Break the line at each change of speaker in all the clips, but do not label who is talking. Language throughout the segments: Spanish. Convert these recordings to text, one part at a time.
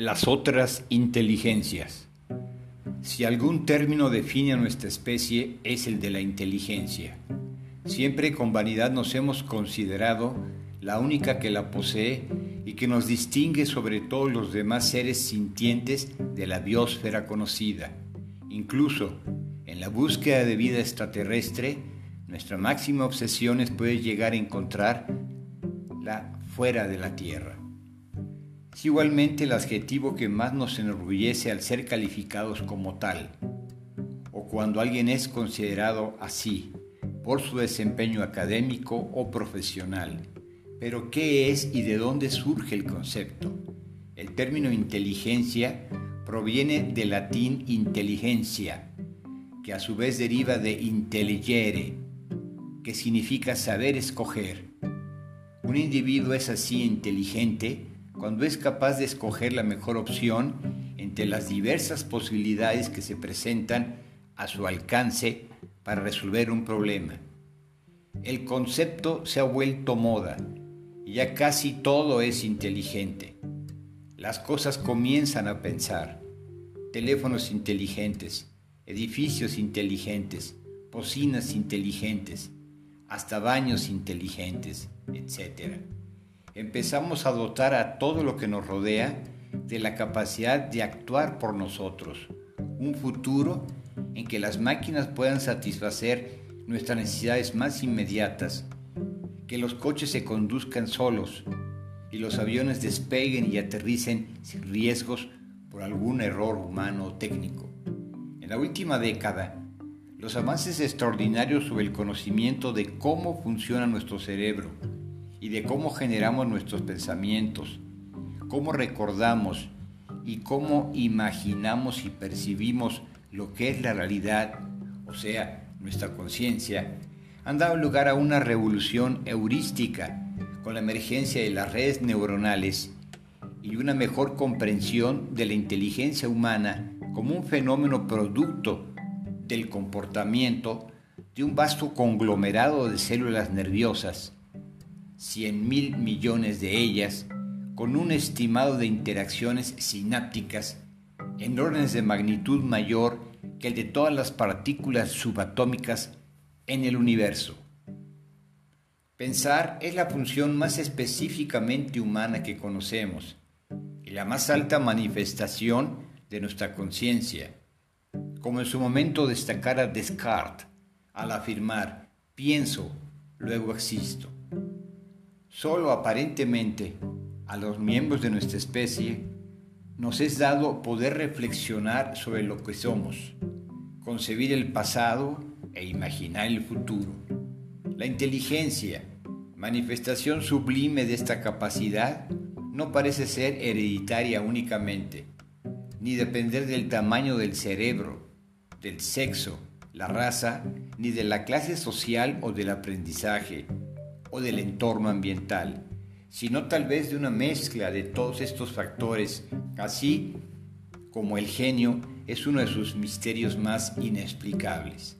Las otras inteligencias. Si algún término define a nuestra especie es el de la inteligencia. Siempre con vanidad nos hemos considerado la única que la posee y que nos distingue sobre todos los demás seres sintientes de la biosfera conocida. Incluso en la búsqueda de vida extraterrestre, nuestra máxima obsesión es poder llegar a encontrar la fuera de la Tierra. Igualmente el adjetivo que más nos enorgullece al ser calificados como tal, o cuando alguien es considerado así, por su desempeño académico o profesional. Pero ¿qué es y de dónde surge el concepto? El término inteligencia proviene del latín inteligencia, que a su vez deriva de intelligere, que significa saber escoger. Un individuo es así inteligente cuando es capaz de escoger la mejor opción entre las diversas posibilidades que se presentan a su alcance para resolver un problema. El concepto se ha vuelto moda y ya casi todo es inteligente. Las cosas comienzan a pensar. Teléfonos inteligentes, edificios inteligentes, bocinas inteligentes, hasta baños inteligentes, etc empezamos a dotar a todo lo que nos rodea de la capacidad de actuar por nosotros. Un futuro en que las máquinas puedan satisfacer nuestras necesidades más inmediatas, que los coches se conduzcan solos y los aviones despeguen y aterricen sin riesgos por algún error humano o técnico. En la última década, los avances extraordinarios sobre el conocimiento de cómo funciona nuestro cerebro, y de cómo generamos nuestros pensamientos, cómo recordamos y cómo imaginamos y percibimos lo que es la realidad, o sea, nuestra conciencia, han dado lugar a una revolución heurística con la emergencia de las redes neuronales y una mejor comprensión de la inteligencia humana como un fenómeno producto del comportamiento de un vasto conglomerado de células nerviosas 100 mil millones de ellas, con un estimado de interacciones sinápticas en órdenes de magnitud mayor que el de todas las partículas subatómicas en el universo. Pensar es la función más específicamente humana que conocemos y la más alta manifestación de nuestra conciencia, como en su momento destacara Descartes al afirmar pienso, luego existo. Solo aparentemente a los miembros de nuestra especie nos es dado poder reflexionar sobre lo que somos, concebir el pasado e imaginar el futuro. La inteligencia, manifestación sublime de esta capacidad, no parece ser hereditaria únicamente, ni depender del tamaño del cerebro, del sexo, la raza, ni de la clase social o del aprendizaje, o del entorno ambiental, sino tal vez de una mezcla de todos estos factores, así como el genio es uno de sus misterios más inexplicables.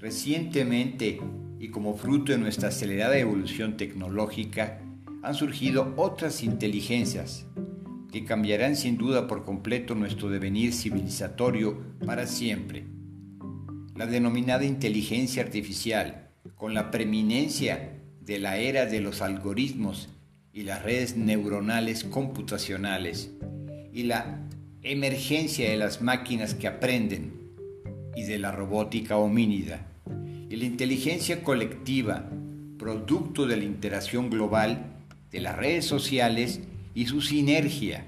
Recientemente, y como fruto de nuestra acelerada evolución tecnológica, han surgido otras inteligencias que cambiarán sin duda por completo nuestro devenir civilizatorio para siempre. La denominada inteligencia artificial, con la preeminencia de la era de los algoritmos y las redes neuronales computacionales y la emergencia de las máquinas que aprenden y de la robótica homínida y la inteligencia colectiva, producto de la interacción global de las redes sociales y su sinergia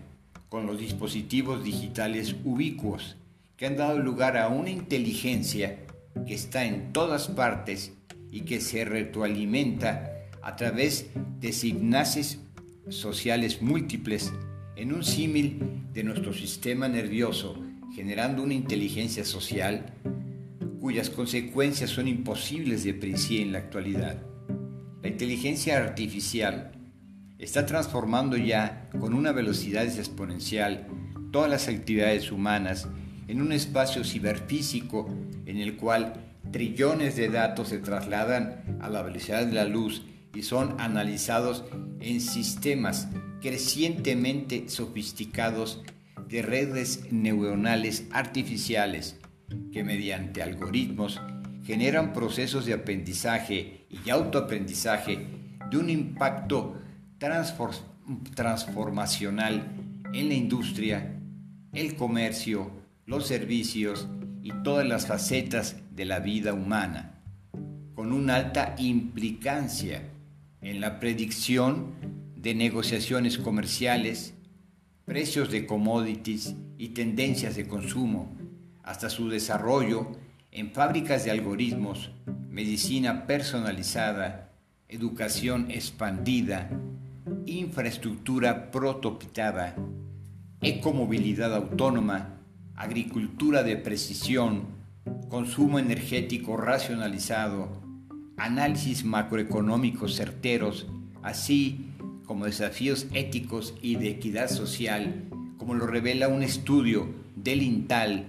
con los dispositivos digitales ubicuos que han dado lugar a una inteligencia que está en todas partes y que se retroalimenta a través de signaces sociales múltiples en un símil de nuestro sistema nervioso, generando una inteligencia social cuyas consecuencias son imposibles de predecir en la actualidad. La inteligencia artificial está transformando ya con una velocidad exponencial todas las actividades humanas en un espacio ciberfísico en el cual trillones de datos se trasladan a la velocidad de la luz y son analizados en sistemas crecientemente sofisticados de redes neuronales artificiales que mediante algoritmos generan procesos de aprendizaje y autoaprendizaje de un impacto transformacional en la industria, el comercio, los servicios y todas las facetas de la vida humana, con una alta implicancia en la predicción de negociaciones comerciales, precios de commodities y tendencias de consumo, hasta su desarrollo en fábricas de algoritmos, medicina personalizada, educación expandida, infraestructura prototipada, ecomovilidad autónoma, agricultura de precisión, consumo energético racionalizado, análisis macroeconómicos certeros, así como desafíos éticos y de equidad social, como lo revela un estudio del INTAL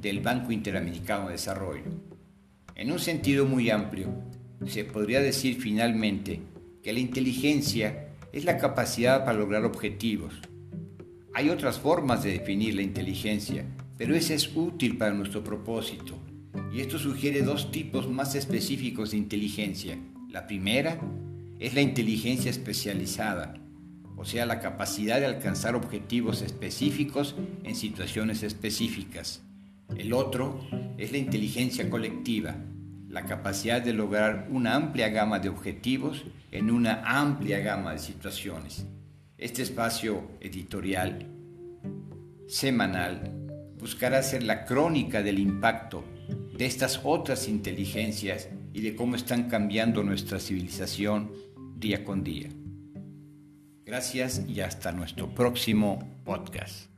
del Banco Interamericano de Desarrollo. En un sentido muy amplio, se podría decir finalmente que la inteligencia es la capacidad para lograr objetivos. Hay otras formas de definir la inteligencia, pero esa es útil para nuestro propósito. Y esto sugiere dos tipos más específicos de inteligencia. La primera es la inteligencia especializada, o sea, la capacidad de alcanzar objetivos específicos en situaciones específicas. El otro es la inteligencia colectiva, la capacidad de lograr una amplia gama de objetivos en una amplia gama de situaciones. Este espacio editorial semanal buscará ser la crónica del impacto de estas otras inteligencias y de cómo están cambiando nuestra civilización día con día. Gracias y hasta nuestro próximo podcast.